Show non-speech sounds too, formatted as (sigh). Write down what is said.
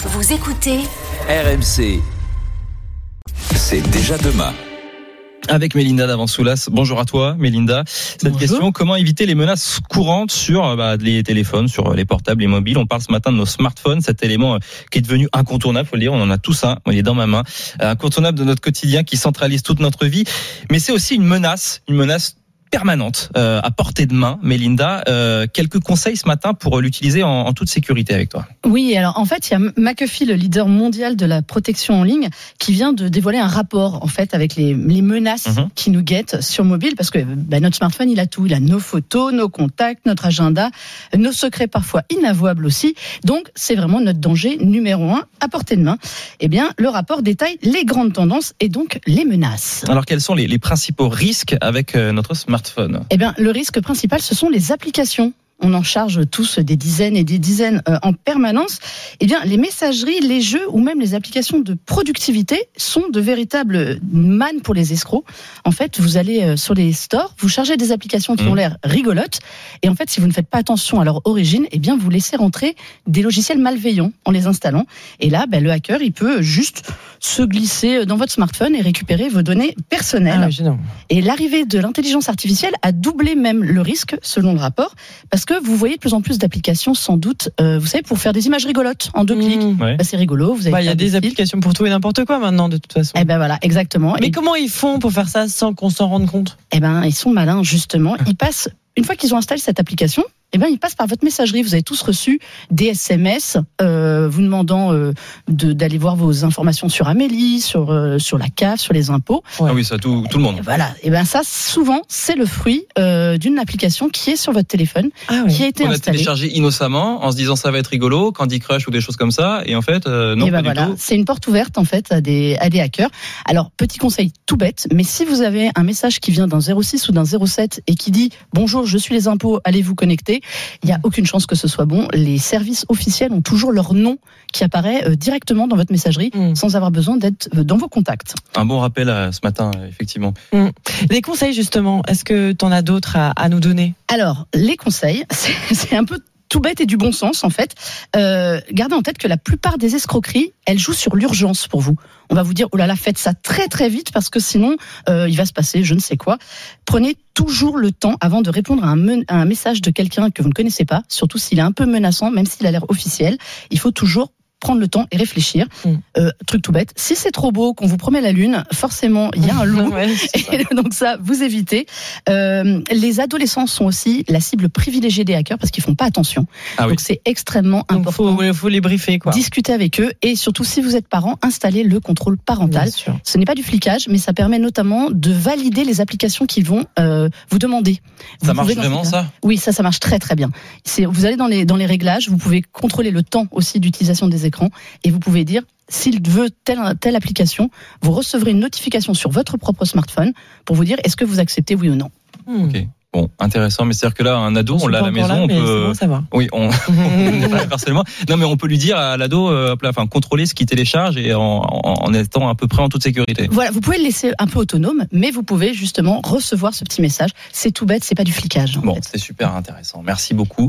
Vous écoutez RMC. C'est déjà demain. Avec Mélinda d'Avansoulas. Bonjour à toi, Mélinda. Cette Bonjour. question, comment éviter les menaces courantes sur euh, bah, les téléphones, sur les portables, les mobiles? On parle ce matin de nos smartphones, cet élément euh, qui est devenu incontournable, faut le dire. On en a tous un, il est dans ma main, Euh, incontournable de notre quotidien, qui centralise toute notre vie. Mais c'est aussi une menace, une menace permanente euh, à portée de main. Mélinda, euh, quelques conseils ce matin pour l'utiliser en, en toute sécurité avec toi. Oui, alors en fait, il y a McAfee, le leader mondial de la protection en ligne, qui vient de dévoiler un rapport en fait avec les, les menaces Mhm. qui nous guettent sur mobile, parce que bah, notre smartphone, il a tout, il a nos photos, nos contacts, notre agenda, nos secrets parfois inavouables aussi. Donc, c'est vraiment notre danger numéro un à portée de main. Eh bien, le rapport détaille les grandes tendances et donc les menaces. Alors quels sont les, les principaux risques avec euh, notre smartphone? Eh bien, le risque principal, ce sont les applications. On en charge tous des dizaines et des dizaines euh, en permanence. Eh bien, les messageries, les jeux ou même les applications de productivité sont de véritables mannes pour les escrocs. En fait, vous allez euh, sur les stores, vous chargez des applications qui ont l'air rigolotes, et en fait, si vous ne faites pas attention à leur origine, eh bien, vous laissez rentrer des logiciels malveillants en les installant. Et là, ben, le hacker, il peut juste se glisser dans votre smartphone et récupérer vos données personnelles. Ah. Et l'arrivée de l'intelligence artificielle a doublé même le risque, selon le rapport, parce que vous voyez de plus en plus d'applications, sans doute, euh, vous savez, pour faire des images rigolotes en deux Mmh. clics. Ouais. Bah, c'est rigolo, vous Bah, Il y a des applications pour tout et n'importe quoi maintenant, de toute façon. Eh ben voilà, exactement. Mais et, comment ils font pour faire ça sans qu'on s'en rende compte? Eh ben, ils sont malins, justement. (laughs) Ils passent, une fois qu'ils ont installé cette application, eh ben, ils passent par votre messagerie. Vous avez tous reçu des SMS euh, vous demandant euh, de- d'aller voir vos informations sur Amélie, sur, euh, sur la CAF, sur les impôts. Ouais. Ah oui, ça tout, tout le monde. Et voilà. Et ben ça, souvent, c'est le fruit euh, d'une application qui est sur votre téléphone, Ah qui a été On a installée. téléchargé innocemment en se disant ça va être rigolo, Candy Crush ou des choses comme ça, et en fait euh, non Et ben pas voilà, du tout. c'est une porte ouverte en fait à des à des hackers. Alors petit conseil tout bête, mais si vous avez un message qui vient d'un 06 ou d'un 07 et qui dit bonjour, je suis les impôts, allez vous connecter, il n'y a aucune chance que ce soit bon. Les services officiels ont toujours leur nom qui apparaît euh, directement dans votre messagerie Mm. sans avoir besoin d'être euh, dans vos contacts. Un bon rappel ce matin, effectivement. Des conseils justement, est-ce que tu en as d'autres à, à nous donner? Alors, les conseils, (laughs) c'est un peu tout bête et du bon sens en fait. Euh, gardez en tête que la plupart des escroqueries, elles jouent sur l'urgence pour vous. On va vous dire, oh là là, faites ça très très vite parce que sinon, euh, il va se passer je ne sais quoi. Prenez toujours le temps avant de répondre à un, à un message de quelqu'un que vous ne connaissez pas, surtout s'il est un peu menaçant, même s'il a l'air officiel. Il faut toujours prendre le temps et réfléchir. Mm. Euh, truc tout bête, si c'est trop beau, qu'on vous promet la lune, forcément, il y a un (laughs) loup. Ouais. Et (laughs) donc ça, vous évitez. Euh, les adolescents sont aussi la cible privilégiée des hackers parce qu'ils font pas attention. Ah oui. donc c'est extrêmement Donc important. faut, faut les briefer quoi. Discuter avec eux et surtout si vous êtes parent, installez le contrôle parental. Ce n'est pas du flicage, mais ça permet notamment de valider les applications qu'ils vont euh, vous demander. Ça marche vraiment ça? Oui, ça, ça marche très très bien. C'est, vous allez dans les dans les réglages, vous pouvez contrôler le temps aussi d'utilisation des écrans et vous pouvez dire s'il veut telle telle application, vous recevrez une notification sur votre propre smartphone pour vous dire est-ce que vous acceptez oui ou non. Hmm. Ok. Bon, intéressant, mais c'est-à-dire que là, un ado, on l'a à la maison, là, (laughs) on peut. bon, ça va. Oui, on, personnellement. Non, mais on peut lui dire à l'ado, euh, enfin, contrôler ce qu'il télécharge et en, en, en étant à peu près en toute sécurité. Voilà, vous pouvez le laisser un peu autonome, mais vous pouvez justement recevoir ce petit message. C'est tout bête, c'est pas du flicage. en Bon, c'est super intéressant. Merci beaucoup.